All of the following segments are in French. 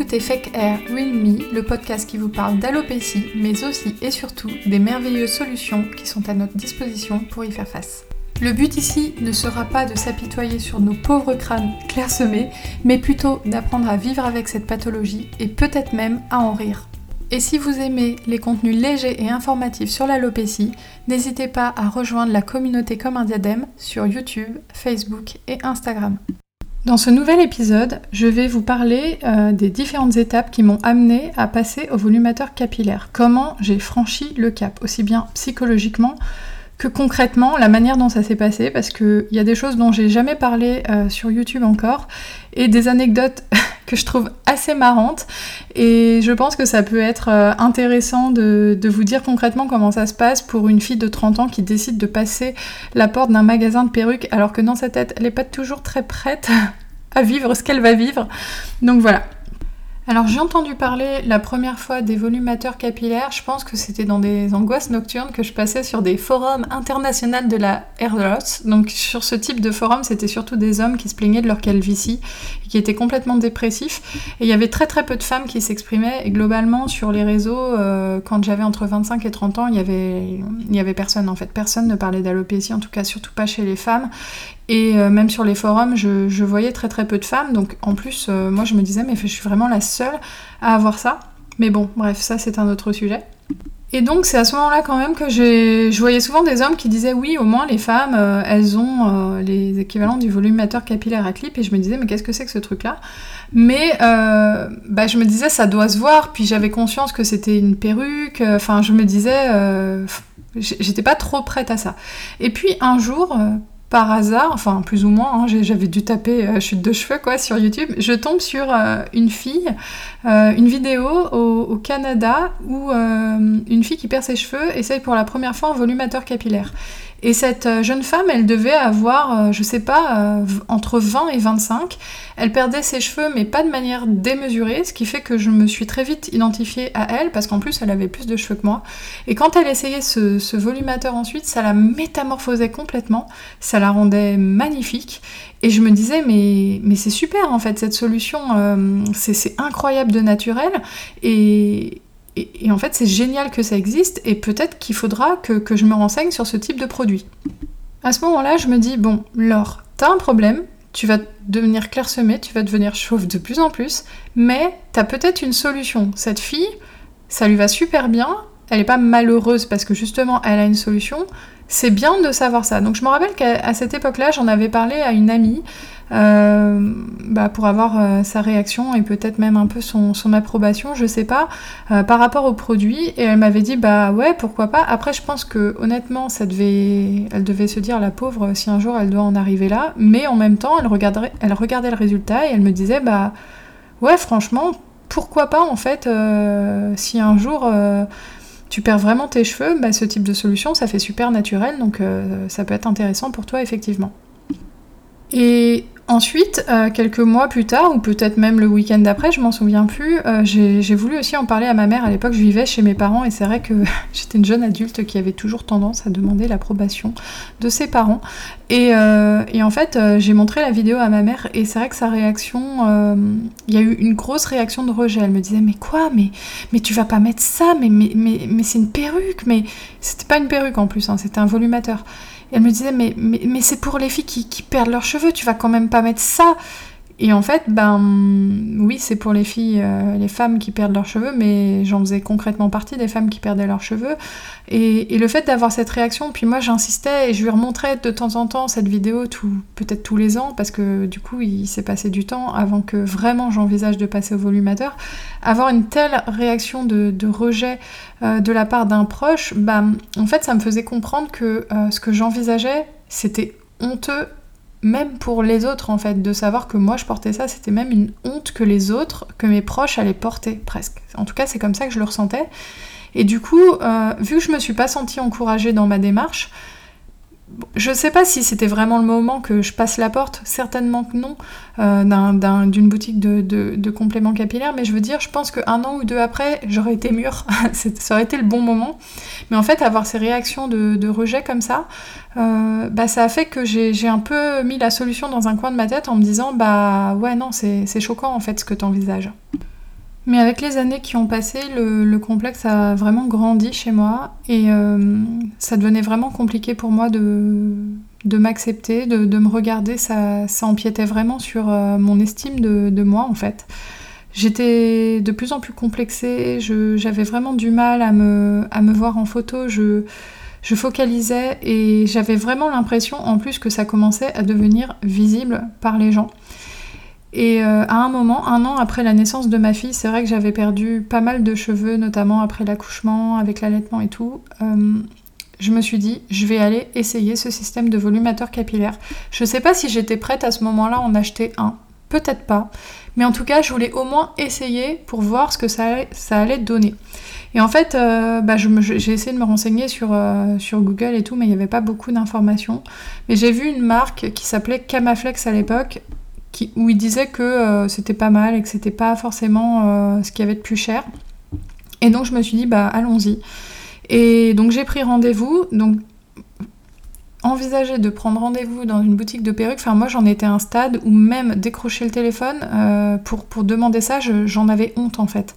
écoutez Fake Air Real Me, le podcast qui vous parle d'alopécie, mais aussi et surtout des merveilleuses solutions qui sont à notre disposition pour y faire face. Le but ici ne sera pas de s'apitoyer sur nos pauvres crânes clairsemés, mais plutôt d'apprendre à vivre avec cette pathologie et peut-être même à en rire. Et si vous aimez les contenus légers et informatifs sur l'alopécie, n'hésitez pas à rejoindre la communauté comme un diadème sur YouTube, Facebook et Instagram. Dans ce nouvel épisode, je vais vous parler euh, des différentes étapes qui m'ont amené à passer au volumateur capillaire. Comment j'ai franchi le cap, aussi bien psychologiquement que concrètement, la manière dont ça s'est passé, parce qu'il y a des choses dont j'ai jamais parlé euh, sur YouTube encore, et des anecdotes que je trouve assez marrantes. Et je pense que ça peut être euh, intéressant de, de, vous dire concrètement comment ça se passe pour une fille de 30 ans qui décide de passer la porte d'un magasin de perruques, alors que dans sa tête, elle n'est pas toujours très prête à vivre ce qu'elle va vivre. Donc voilà, alors j'ai entendu parler la première fois des volumateurs capillaires, je pense que c'était dans des angoisses nocturnes que je passais sur des forums internationaux de la hair loss. Donc sur ce type de forum, c'était surtout des hommes qui se plaignaient de leur calvitie et qui étaient complètement dépressifs. Et il y avait très très peu de femmes qui s'exprimaient. Et globalement sur les réseaux, euh, quand j'avais entre 25 et 30 ans, il y avait, y avait personne en fait. Personne ne parlait d'alopécie, en tout cas surtout pas chez les femmes. Et euh, même sur les forums, je, voyais très très peu de femmes. Donc en plus, euh, moi je me disais, mais je suis vraiment la seule à avoir ça. Mais bon, bref, ça c'est un autre sujet. Et donc c'est à ce moment-là quand même que je voyais souvent des hommes qui disaient oui, au moins les femmes, euh, elles ont les équivalents du volumateur capillaire à clip. Et je me disais, mais qu'est-ce que c'est que ce truc-là? Mais bah, je me disais, ça doit se voir. Puis j'avais conscience que c'était une perruque. Enfin, je me disais, j'étais pas trop prête à ça. Et puis un jour par hasard, enfin plus ou moins, hein, j'avais dû taper euh, chute de cheveux quoi sur YouTube, je tombe sur euh, une fille, euh, une vidéo au, Canada où une fille qui perd ses cheveux essaye pour la première fois un volumateur capillaire. Et cette euh, jeune femme, elle devait avoir, euh, je sais pas, euh, entre 20 et 25. Elle perdait ses cheveux, mais pas de manière démesurée, ce qui fait que je me suis très vite identifiée à elle, parce qu'en plus, elle avait plus de cheveux que moi. Et quand elle essayait ce, volumateur ensuite, ça la métamorphosait complètement, ça la rendait magnifique. Et je me disais, mais, mais c'est super en fait, cette solution, c'est incroyable de naturel. Et, et, en fait, c'est génial que ça existe et peut-être qu'il faudra que, je me renseigne sur ce type de produit. À ce moment-là, je me dis, bon, Laure, t'as un problème, tu vas devenir clairsemée, tu vas devenir chauve de plus en plus, mais t'as peut-être une solution. Cette fille, ça lui va super bien, elle n'est pas malheureuse parce que justement elle a une solution. C'est bien de savoir ça. Donc je me rappelle qu'à cette époque-là, j'en avais parlé à une amie euh, bah, pour avoir euh, sa réaction et peut-être même un peu son, approbation, je sais pas, euh, par rapport au produit. Et elle m'avait dit bah ouais, pourquoi pas. Après, je pense que honnêtement, elle devait se dire la pauvre si un jour elle doit en arriver là. Mais en même temps, elle regardait le résultat et elle me disait bah ouais, franchement, pourquoi pas en fait si un jour tu perds vraiment tes cheveux, bah, ce type de solution, ça fait super naturel, donc ça peut être intéressant pour toi effectivement. Et Ensuite, euh, quelques mois plus tard, ou peut-être même le week-end d'après, je m'en souviens plus, euh, j'ai voulu aussi en parler à ma mère. À l'époque, je vivais chez mes parents et c'est vrai que j'étais une jeune adulte qui avait toujours tendance à demander l'approbation de ses parents. Et, euh, en fait, j'ai montré la vidéo à ma mère et c'est vrai que sa réaction, il y a eu une grosse réaction de rejet. Elle me disait Mais quoi mais, tu vas pas mettre ça mais, mais c'est une perruque Mais c'était pas une perruque en plus, hein, c'était un volumateur elle me disait, mais, c'est pour les filles qui, perdent leurs cheveux, tu vas quand même pas mettre ça. Et en fait, ben oui, c'est pour les filles, euh, les femmes qui perdent leurs cheveux, mais j'en faisais concrètement partie des femmes qui perdaient leurs cheveux. Et, le fait d'avoir cette réaction, puis moi j'insistais et je lui remontrais de temps en temps cette vidéo, peut-être tous les ans, parce que du coup il s'est passé du temps avant que vraiment j'envisage de passer au volumateur. Avoir une telle réaction de, rejet euh, de la part d'un proche, ben, en fait ça me faisait comprendre que euh, ce que j'envisageais, c'était honteux même pour les autres en fait, de savoir que moi je portais ça, c'était même une honte que les autres, que mes proches allaient porter presque. En tout cas, c'est comme ça que je le ressentais. Et du coup, euh, vu que je me suis pas sentie encouragée dans ma démarche, je sais pas si c'était vraiment le moment que je passe la porte, certainement que non, euh, d'une boutique de, compléments capillaires, mais je veux dire, je pense qu'un an ou deux après, j'aurais été mûre, ça aurait été le bon moment. Mais en fait, avoir ces réactions de, rejet comme ça, euh, bah, ça a fait que j'ai un peu mis la solution dans un coin de ma tête en me disant, bah ouais, non, c'est choquant en fait ce que tu envisages. Mais avec les années qui ont passé, le, complexe a vraiment grandi chez moi et euh, ça devenait vraiment compliqué pour moi de, de m'accepter, de, me regarder. Ça, ça, empiétait vraiment sur euh, mon estime de, moi en fait. J'étais de plus en plus complexée, j'avais vraiment du mal à me, à me voir en photo. Je, je focalisais et j'avais vraiment l'impression en plus que ça commençait à devenir visible par les gens. Et euh, à un moment, un an après la naissance de ma fille, c'est vrai que j'avais perdu pas mal de cheveux, notamment après l'accouchement, avec l'allaitement et tout. Euh, je me suis dit, je vais aller essayer ce système de volumateur capillaire. Je sais pas si j'étais prête à ce moment-là en acheter un, peut-être pas, mais en tout cas, je voulais au moins essayer pour voir ce que ça allait, donner. Et en fait, euh, bah, j'ai essayé de me renseigner sur Google et tout, mais il n'y avait pas beaucoup d'informations. Mais j'ai vu une marque qui s'appelait Camaflex à l'époque, où il disait que euh, c'était pas mal et que c'était pas forcément euh, ce qu'il y avait de plus cher. Et donc je me suis dit, bah allons-y. Et donc j'ai pris rendez-vous. Donc envisager de prendre rendez-vous dans une boutique de perruques, enfin moi j'en étais à un stade où même décrocher le téléphone euh, pour, demander ça, j'en avais honte en fait.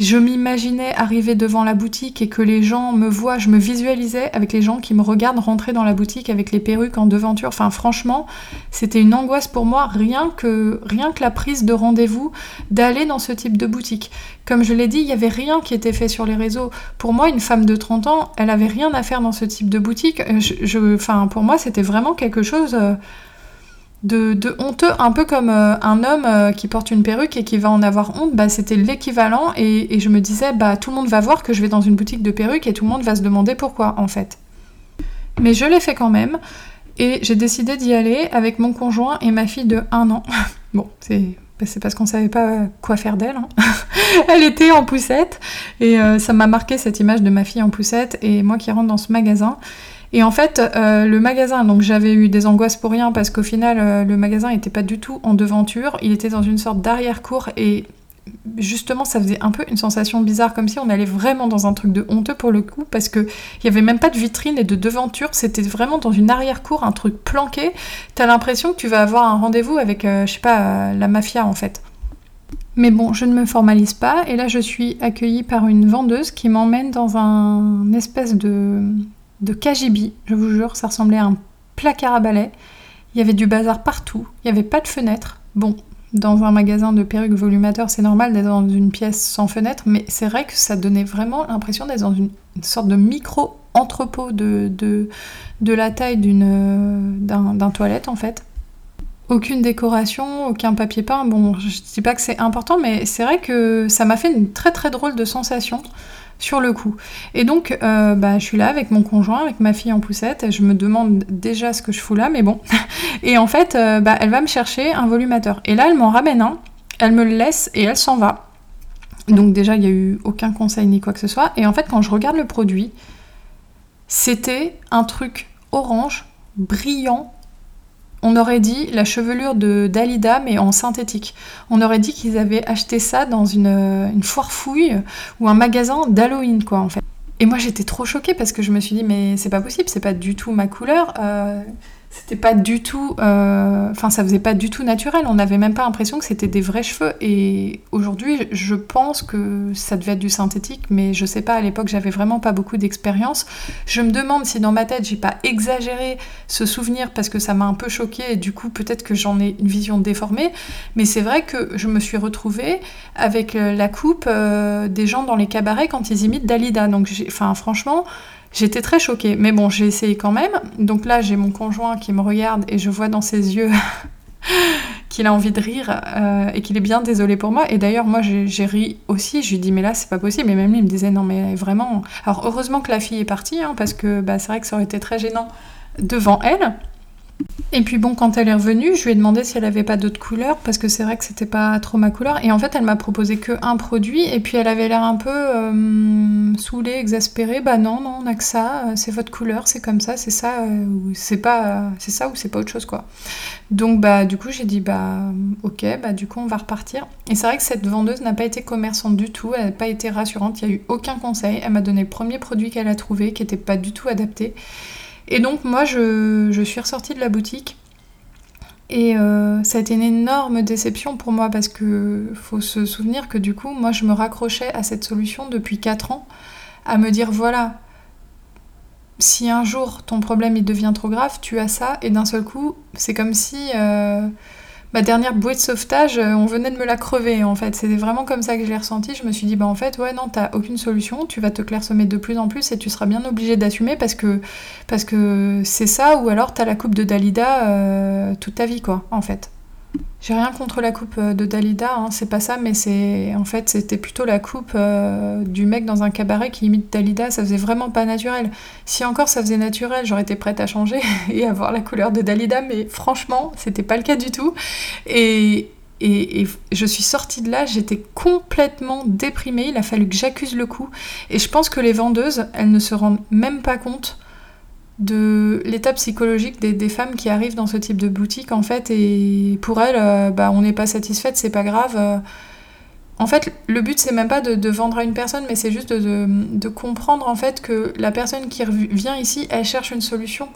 Je m'imaginais arriver devant la boutique et que les gens me voient, je me visualisais avec les gens qui me regardent rentrer dans la boutique avec les perruques en devanture. Enfin franchement, c'était une angoisse pour moi rien que, rien que la prise de rendez-vous d'aller dans ce type de boutique. Comme je l'ai dit, il n'y avait rien qui était fait sur les réseaux. Pour moi, une femme de 30 ans, elle avait rien à faire dans ce type de boutique. Euh, je, enfin, pour moi, c'était vraiment quelque chose euh, de, honteux, un peu comme euh, un homme qui porte une perruque et qui va en avoir honte. Bah, c'était l'équivalent et, je me disais, bah, tout le monde va voir que je vais dans une boutique de perruques et tout le monde va se demander pourquoi, en fait. Mais je l'ai fait quand même. Et j'ai décidé d'y aller avec mon conjoint et ma fille de 1 an. bon, c'est bah, c'est parce qu'on savait pas quoi faire d'elle. Hein. Elle était en poussette et euh, ça m'a marqué cette image de ma fille en poussette et moi qui rentre dans ce magasin. Et en fait, euh, le magasin, donc j'avais eu des angoisses pour rien parce qu'au final, euh, le magasin n'était pas du tout en devanture, il était dans une sorte d'arrière-cour et justement, ça faisait un peu une sensation bizarre, comme si on allait vraiment dans un truc de honteux pour le coup, parce qu'il n'y avait même pas de vitrine et de devanture, c'était vraiment dans une arrière-cour, un truc planqué. T'as l'impression que tu vas avoir un rendez-vous avec, euh, je sais pas, la mafia en fait. Mais bon, je ne me formalise pas, et là je suis accueillie par une vendeuse qui m'emmène dans un espèce de, de KGB, je vous jure, ça ressemblait à un placard à balai. Il y avait du bazar partout, il n'y avait pas de fenêtre. Bon, dans un magasin de perruques volumateurs, c'est normal d'être dans une pièce sans fenêtre, mais c'est vrai que ça donnait vraiment l'impression d'être dans une, sorte de micro-entrepôt de, de, la taille d'un toilette en fait. Aucune décoration, aucun papier peint. Bon, je dis pas que c'est important, mais c'est vrai que ça m'a fait une très très drôle de sensation sur le coup. Et donc, euh, bah, je suis là avec mon conjoint, avec ma fille en poussette, et je me demande déjà ce que je fous là, mais bon. Et en fait, euh, bah, elle va me chercher un volumateur. Et là, elle m'en ramène un, elle me le laisse et elle s'en va. Donc déjà, il n'y a eu aucun conseil ni quoi que ce soit. Et en fait, quand je regarde le produit, c'était un truc orange, brillant, on aurait dit la chevelure de Dalida, mais en synthétique. On aurait dit qu'ils avaient acheté ça dans une, foire fouille ou un magasin d'Halloween, quoi, en fait. Et moi, j'étais trop choquée parce que je me suis dit, mais c'est pas possible, c'est pas du tout ma couleur. Euh, c'était pas du tout. Euh, enfin, ça faisait pas du tout naturel. On n'avait même pas l'impression que c'était des vrais cheveux. Et aujourd'hui, je pense que ça devait être du synthétique, mais je sais pas, à l'époque, j'avais vraiment pas beaucoup d'expérience. Je me demande si dans ma tête, j'ai pas exagéré ce souvenir parce que ça m'a un peu choqué et du coup, peut-être que j'en ai une vision déformée. Mais c'est vrai que je me suis retrouvée avec euh, la coupe euh, des gens dans les cabarets quand ils imitent Dalida. Donc, franchement. J'étais très choquée, mais bon, j'ai essayé quand même. Donc là, j'ai mon conjoint qui me regarde et je vois dans ses yeux qu'il a envie de rire euh, et qu'il est bien désolé pour moi. Et d'ailleurs, moi, j'ai ri aussi. Je lui dis, mais là, c'est pas possible. Et même lui, il me disait, non, mais vraiment. Alors, heureusement que la fille est partie, hein, parce que bah, c'est vrai que ça aurait été très gênant devant elle. Et puis bon, quand elle est revenue, je lui ai demandé si elle avait pas d'autres couleurs parce que c'est vrai que c'était pas trop ma couleur. Et en fait, elle m'a proposé que un produit et puis elle avait l'air un peu euh, saoulée, exaspérée. Bah non, non, on a que ça. Euh, c'est votre couleur, c'est comme ça, c'est ça euh, ou c'est pas, c'est ça ou c'est pas autre chose quoi. Donc bah du coup j'ai dit bah ok, bah du coup on va repartir. Et c'est vrai que cette vendeuse n'a pas été commerçante du tout, elle n'a pas été rassurante. Il y a eu aucun conseil. Elle m'a donné le premier produit qu'elle a trouvé qui était pas du tout adapté. Et donc moi, je, suis ressortie de la boutique. Et ça a été une énorme déception pour moi parce que faut se souvenir que du coup, moi, je me raccrochais à cette solution depuis 4 ans, à me dire voilà, si un jour ton problème il devient trop grave, tu as ça, et d'un seul coup, c'est comme si ma dernière bouée de sauvetage, euh, on venait de me la crever en fait. C'était vraiment comme ça que je l'ai ressenti. Je me suis dit, bah en fait, ouais, non, t'as aucune solution, tu vas te clairsemer de plus en plus et tu seras bien obligé d'assumer parce que parce que c'est ça, ou alors t'as la coupe de Dalida euh, toute ta vie, quoi, en fait. J'ai rien contre la coupe euh, de Dalida, hein, c'est pas ça, mais c'est en fait c'était plutôt la coupe euh, du mec dans un cabaret qui imite Dalida, ça faisait vraiment pas naturel. Si encore ça faisait naturel, j'aurais été prête à changer et avoir la couleur de Dalida, mais franchement, c'était pas le cas du tout. Et, et, et, je suis sortie de là, j'étais complètement déprimée, il a fallu que j'accuse le coup. Et je pense que les vendeuses, elles ne se rendent même pas compte de l'état psychologique des, femmes qui arrivent dans ce type de boutique en fait et pour elles euh, bah, on n'est pas satisfaite c'est pas grave euh. en fait le but c'est même pas de, vendre à une personne mais c'est juste de, de, comprendre en fait que la personne qui vient ici elle cherche une solution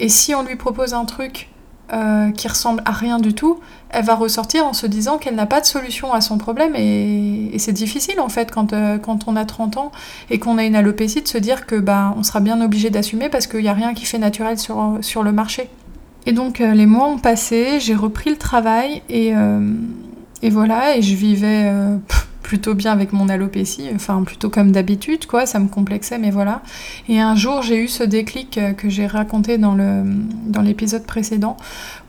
et si on lui propose un truc euh, qui ressemble à rien du tout, elle va ressortir en se disant qu'elle n'a pas de solution à son problème et, c'est difficile en fait quand, euh, quand on a 30 ans et qu'on a une alopécie de se dire que bah, on sera bien obligé d'assumer parce qu'il n'y a rien qui fait naturel sur, sur le marché. Et donc euh, les mois ont passé, j'ai repris le travail et, et voilà, et je vivais plutôt bien avec mon alopécie, enfin plutôt comme d'habitude, quoi, ça me complexait, mais voilà. Et un jour, j'ai eu ce déclic euh, que j'ai raconté dans, l'épisode précédent,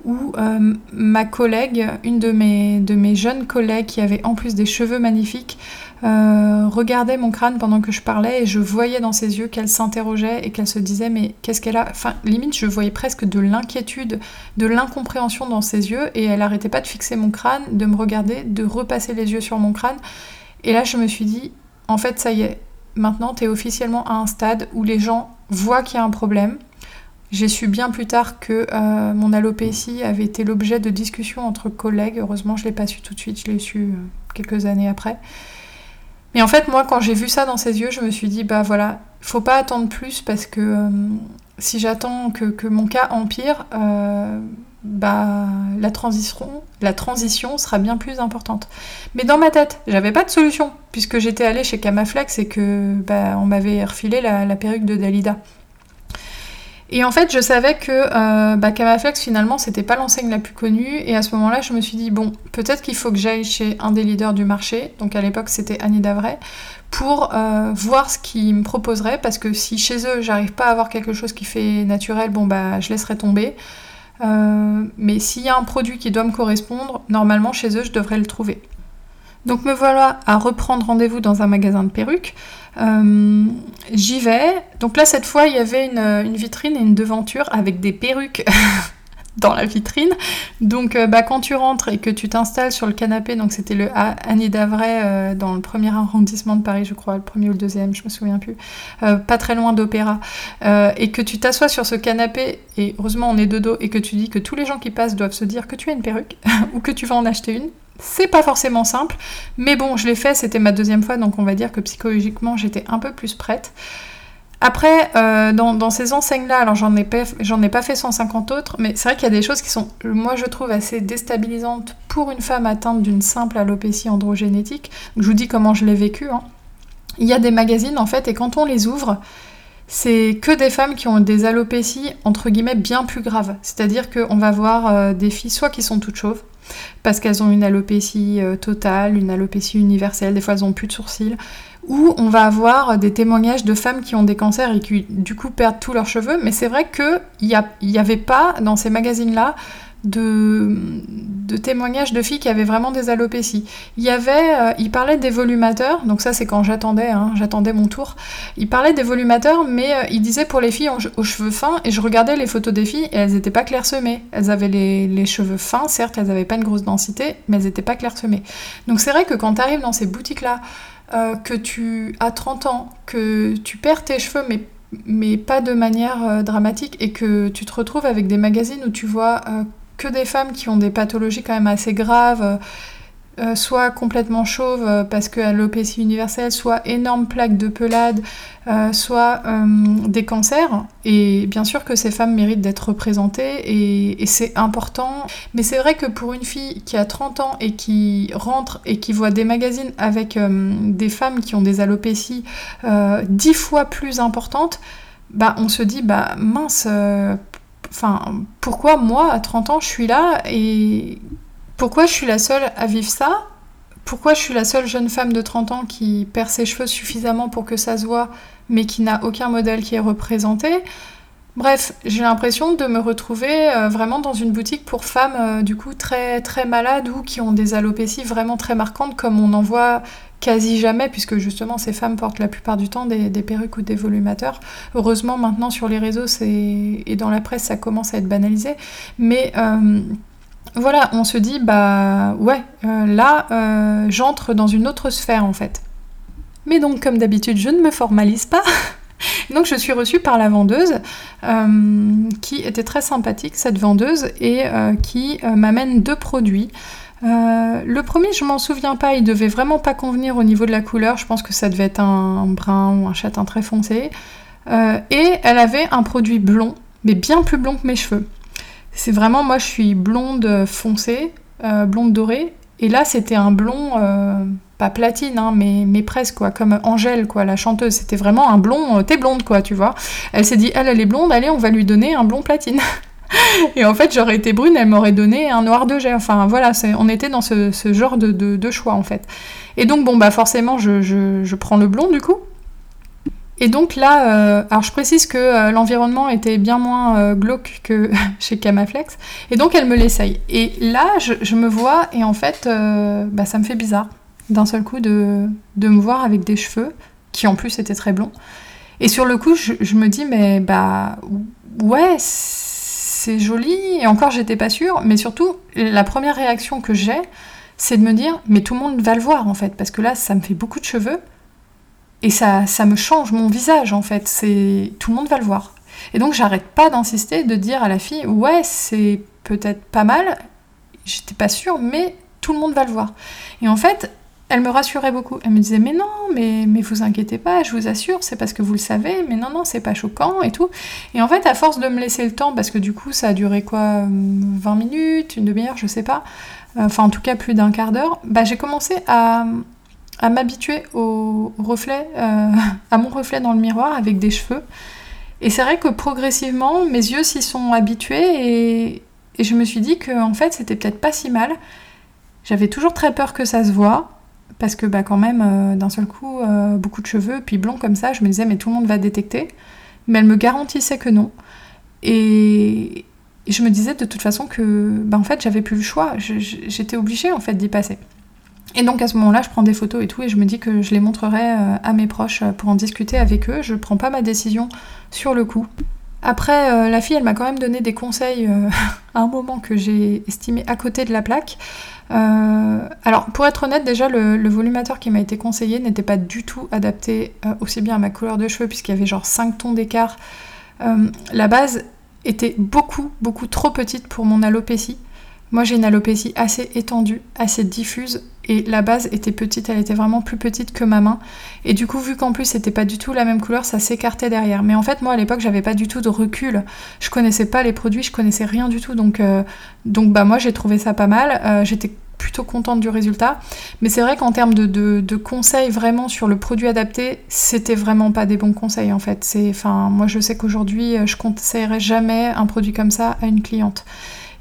où euh, ma collègue, une de mes jeunes collègues qui avait en plus des cheveux magnifiques, euh, regardait mon crâne pendant que je parlais et je voyais dans ses yeux qu'elle s'interrogeait et qu'elle se disait mais qu'est-ce qu'elle a? Enfin, limite, je voyais presque de l'inquiétude, de l'incompréhension dans ses yeux et elle arrêtait pas de fixer mon crâne, de me regarder, de repasser les yeux sur mon crâne. Et là, je me suis dit, en fait, ça y est, maintenant, tu es officiellement à un stade où les gens voient qu'il y a un problème. J'ai su bien plus tard que euh, mon alopécie avait été l'objet de discussions entre collègues. Heureusement, je ne l'ai pas su tout de suite, je l'ai su euh, quelques années après. Et en fait, moi, quand j'ai vu ça dans ses yeux, je me suis dit, bah voilà, faut pas attendre plus parce que euh, si j'attends que, mon cas empire, euh, bah la transition, la transition sera bien plus importante. Mais dans ma tête, j'avais pas de solution puisque j'étais allée chez Camaflex et que bah, on m'avait refilé la, la perruque de Dalida. Et en fait, je savais que euh, bah, Camaflex, finalement, c'était pas l'enseigne la plus connue. Et à ce moment-là, je me suis dit, bon, peut-être qu'il faut que j'aille chez un des leaders du marché. Donc à l'époque, c'était Annie Davray. Pour euh, voir ce qu'ils me proposeraient. Parce que si chez eux, j'arrive pas à avoir quelque chose qui fait naturel, bon, bah, je laisserai tomber. Euh, mais s'il y a un produit qui doit me correspondre, normalement, chez eux, je devrais le trouver. Donc me voilà à reprendre rendez-vous dans un magasin de perruques. Euh, j'y vais. Donc là, cette fois, il y avait une, vitrine et une devanture avec des perruques dans la vitrine. Donc euh, bah, quand tu rentres et que tu t'installes sur le canapé, donc c'était le Annie d'Avray euh, dans le premier arrondissement de Paris, je crois, le premier ou le deuxième, je me souviens plus, pas très loin d'Opéra, et que tu t'assois sur ce canapé, et heureusement on est de dos, et que tu dis que tous les gens qui passent doivent se dire que tu as une perruque ou que tu vas en acheter une, c'est pas forcément simple, mais bon, je l'ai fait, c'était ma deuxième fois, donc on va dire que psychologiquement j'étais un peu plus prête. Après, euh, dans, ces enseignes-là, alors j'en ai, pas, ai pas fait 150 autres, mais c'est vrai qu'il y a des choses qui sont, moi je trouve, assez déstabilisantes pour une femme atteinte d'une simple alopécie androgénétique. Je vous dis comment je l'ai vécu. Hein. Il y a des magazines en fait, et quand on les ouvre, c'est que des femmes qui ont des alopécies entre guillemets bien plus graves. C'est-à-dire qu'on va voir euh, des filles soit qui sont toutes chauves, parce qu'elles ont une alopécie euh, totale, une alopécie universelle, des fois elles ont plus de sourcils, ou on va avoir des témoignages de femmes qui ont des cancers et qui du coup perdent tous leurs cheveux, mais c'est vrai qu'il n'y avait pas dans ces magazines-là de, témoignages de filles qui avaient vraiment des alopécies. Il y avait, euh, il parlait des volumateurs, donc ça c'est quand j'attendais, hein, j'attendais mon tour. Il parlait des volumateurs, mais euh, il disait pour les filles aux, cheveux fins, et je regardais les photos des filles et elles n'étaient pas clairsemées. Elles avaient les, cheveux fins, certes, elles n'avaient pas une grosse densité, mais elles n'étaient pas clairsemées. Donc c'est vrai que quand tu arrives dans ces boutiques-là, euh, que tu as 30 ans, que tu perds tes cheveux, mais mais pas de manière dramatique et que tu te retrouves avec des magazines où tu vois que des femmes qui ont des pathologies quand même assez graves, euh, soit complètement chauve euh, parce que l'alopécie universelle, soit énorme plaque de pelade, euh, soit des cancers. Et bien sûr que ces femmes méritent d'être représentées et, et c'est important. Mais c'est vrai que pour une fille qui a 30 ans et qui rentre et qui voit des magazines avec des femmes qui ont des alopécies 10 fois plus importantes, bah on se dit bah mince enfin pourquoi moi à 30 ans je suis là et pourquoi je suis la seule à vivre ça? Pourquoi je suis la seule jeune femme de 30 ans qui perd ses cheveux suffisamment pour que ça se voit, mais qui n'a aucun modèle qui est représenté? Bref, j'ai l'impression de me retrouver euh, vraiment dans une boutique pour femmes euh, du coup très très malades ou qui ont des alopécies vraiment très marquantes comme on en voit quasi jamais puisque justement ces femmes portent la plupart du temps des, perruques ou des volumateurs. Heureusement maintenant sur les réseaux et dans la presse ça commence à être banalisé, mais euh, voilà, on se dit, bah ouais, euh, là, euh, j'entre dans une autre sphère en fait. Mais donc, comme d'habitude, je ne me formalise pas. donc, je suis reçue par la vendeuse, euh, qui était très sympathique, cette vendeuse, et qui m'amène deux produits. le premier, je m'en souviens pas, il devait vraiment pas convenir au niveau de la couleur. Je pense que ça devait être un, un brun ou un châtain très foncé. et elle avait un produit blond, mais bien plus blond que mes cheveux. C'est vraiment, moi je suis blonde foncée, euh, blonde dorée, et là c'était un blond, euh, pas platine, hein, mais, mais presque quoi, comme Angèle, quoi, la chanteuse. C'était vraiment un blond, euh, t'es blonde quoi, tu vois. Elle s'est dit, elle, elle est blonde, allez, on va lui donner un blond platine. et en fait, j'aurais été brune, elle m'aurait donné un noir de jet. Enfin voilà, on était dans ce, genre de, choix en fait. Et donc, bon, bah forcément, je prends le blond du coup. Et donc là, euh, alors je précise que euh, l'environnement était bien moins euh, glauque que chez Camaflex, et donc elle me l'essaye. Et là, je, me vois, et en fait, bah, ça me fait bizarre d'un seul coup de, de, me voir avec des cheveux, qui en plus étaient très blonds. Et sur le coup, je, je me dis, mais bah ouais, c'est joli, et encore j'étais pas sûre, mais surtout, la première réaction que j'ai, c'est de me dire, mais tout le monde va le voir en fait, parce que là, ça me fait beaucoup de cheveux. Et ça, ça me change mon visage en fait. C'est tout le monde va le voir. Et donc j'arrête pas d'insister, de dire à la fille ouais c'est peut-être pas mal. J'étais pas sûre, mais tout le monde va le voir. Et en fait, elle me rassurait beaucoup. Elle me disait mais non, mais, mais vous inquiétez pas, je vous assure, c'est parce que vous le savez, mais non, non, c'est pas choquant et tout. Et en fait, à force de me laisser le temps, parce que du coup ça a duré quoi 20 minutes, une demi-heure, je sais pas, enfin en tout cas plus d'un quart d'heure, bah, j'ai commencé à, à m'habituer au reflet, euh, à mon reflet dans le miroir avec des cheveux. Et c'est vrai que progressivement, mes yeux s'y sont habitués et, je me suis dit que en fait, c'était peut-être pas si mal. J'avais toujours très peur que ça se voit parce que bah quand même euh, d'un seul coup euh, beaucoup de cheveux puis blonds comme ça, je me disais mais tout le monde va détecter. Mais elle me garantissait que non. Et, je me disais de toute façon que bah en fait, j'avais plus le choix, j'étais obligée en fait d'y passer. Et donc à ce moment-là, je prends des photos et tout, et je me dis que je les montrerai euh, à mes proches euh, pour en discuter avec eux. Je prends pas ma décision sur le coup. Après, euh, la fille, elle m'a quand même donné des conseils à un moment que j'ai estimé à côté de la plaque. alors, pour être honnête, déjà, le, volumateur qui m'a été conseillé n'était pas du tout adapté aussi bien à ma couleur de cheveux, puisqu'il y avait genre 5 tons d'écart. la base était beaucoup, beaucoup trop petite pour mon alopécie. Moi, j'ai une alopécie assez étendue, assez diffuse, et la base était petite, elle était vraiment plus petite que ma main. Et du coup, vu qu'en plus c'était pas du tout la même couleur, ça s'écartait derrière. Mais en fait, moi à l'époque, j'avais pas du tout de recul. Je connaissais pas les produits, je connaissais rien du tout. Donc, euh, donc bah moi j'ai trouvé ça pas mal. Euh, j'étais plutôt contente du résultat. Mais c'est vrai qu'en termes de, conseils vraiment sur le produit adapté, c'était vraiment pas des bons conseils en fait. Enfin, moi je sais qu'aujourd'hui, je conseillerais jamais un produit comme ça à une cliente.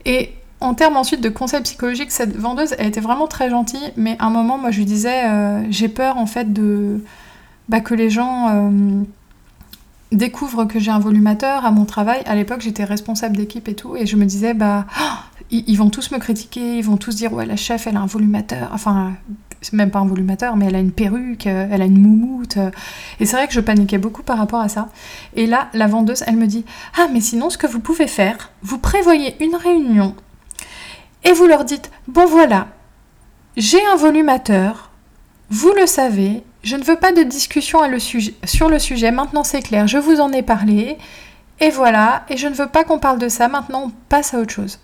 Et en termes ensuite de conseils psychologiques, cette vendeuse, elle était vraiment très gentille, mais à un moment, moi, je lui disais, euh, j'ai peur en fait de bah, que les gens euh, découvrent que j'ai un volumateur à mon travail. À l'époque, j'étais responsable d'équipe et tout, et je me disais, bah, ils, vont tous me critiquer, ils vont tous dire, ouais, la chef, elle a un volumateur, enfin, c'est même pas un volumateur, mais elle a une perruque, elle a une moumoute. Et c'est vrai que je paniquais beaucoup par rapport à ça. Et là, la vendeuse, elle me dit, ah, mais sinon, ce que vous pouvez faire, vous prévoyez une réunion et vous leur dites Bon voilà, j'ai un volumateur, vous le savez, je ne veux pas de discussion sur le sujet, maintenant c'est clair, je vous en ai parlé, et voilà, et je ne veux pas qu'on parle de ça, maintenant on passe à autre chose.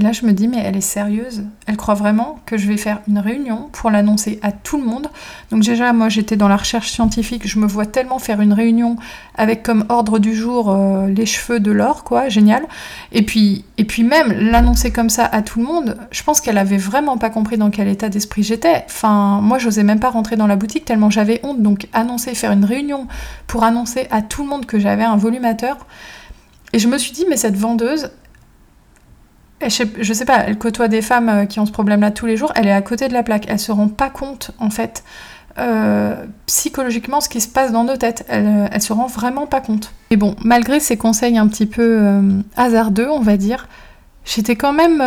Et là, je me dis, mais elle est sérieuse Elle croit vraiment que je vais faire une réunion pour l'annoncer à tout le monde Donc déjà, moi, j'étais dans la recherche scientifique, je me vois tellement faire une réunion avec comme ordre du jour euh, les cheveux de l'or, quoi, génial. Et puis, et puis même l'annoncer comme ça à tout le monde, je pense qu'elle avait vraiment pas compris dans quel état d'esprit j'étais. Enfin, moi, j'osais même pas rentrer dans la boutique tellement j'avais honte. Donc annoncer, faire une réunion pour annoncer à tout le monde que j'avais un volumateur. Et je me suis dit, mais cette vendeuse, je sais, pas, elle côtoie des femmes euh, qui ont ce problème-là tous les jours, elle est à côté de la plaque, elle se rend pas compte en fait euh, psychologiquement ce qui se passe dans nos têtes, elle, euh, elle se rend vraiment pas compte. Et bon, malgré ces conseils un petit peu hasardeux, on va dire, j'étais quand même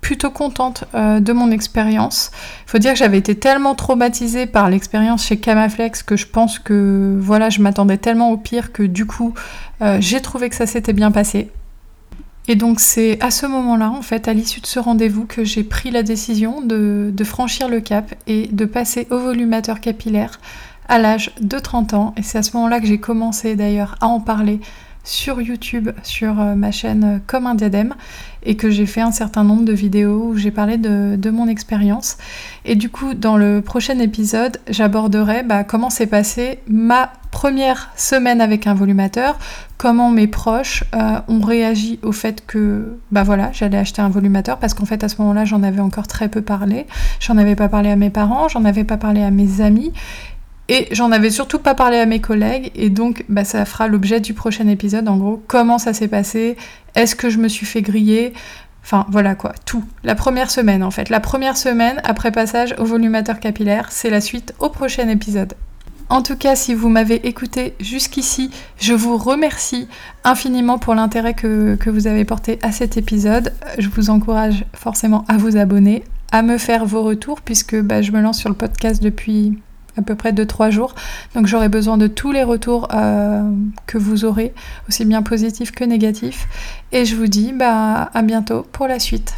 plutôt contente de mon expérience. Il faut dire que j'avais été tellement traumatisée par l'expérience chez Camaflex que je pense que voilà, je m'attendais tellement au pire que du coup, j'ai trouvé que ça s'était bien passé. Et donc c'est à ce moment-là, en fait, à l'issue de ce rendez-vous, que j'ai pris la décision de, franchir le cap et de passer au volumateur capillaire à l'âge de 30 ans. Et c'est à ce moment-là que j'ai commencé d'ailleurs à en parler sur YouTube, sur euh, ma chaîne euh, Comme un diadème, et que j'ai fait un certain nombre de vidéos où j'ai parlé de, mon expérience. Et du coup, dans le prochain épisode, j'aborderai bah, comment s'est passée ma première semaine avec un volumateur, comment mes proches euh, ont réagi au fait que bah voilà, j'allais acheter un volumateur parce qu'en fait à ce moment-là, j'en avais encore très peu parlé. J'en avais pas parlé à mes parents, j'en avais pas parlé à mes amis et j'en avais surtout pas parlé à mes collègues, et donc bah, ça fera l'objet du prochain épisode, en gros, comment ça s'est passé, est-ce que je me suis fait griller, enfin voilà quoi, tout. La première semaine en fait, la première semaine après passage au volumateur capillaire, c'est la suite au prochain épisode. En tout cas, si vous m'avez écouté jusqu'ici, je vous remercie infiniment pour l'intérêt que, vous avez porté à cet épisode. Je vous encourage forcément à vous abonner, à me faire vos retours, puisque bah, je me lance sur le podcast depuis à peu près 2-3 jours. Donc j'aurai besoin de tous les retours euh, que vous aurez, aussi bien positifs que négatifs. Et je vous dis bah, à bientôt pour la suite.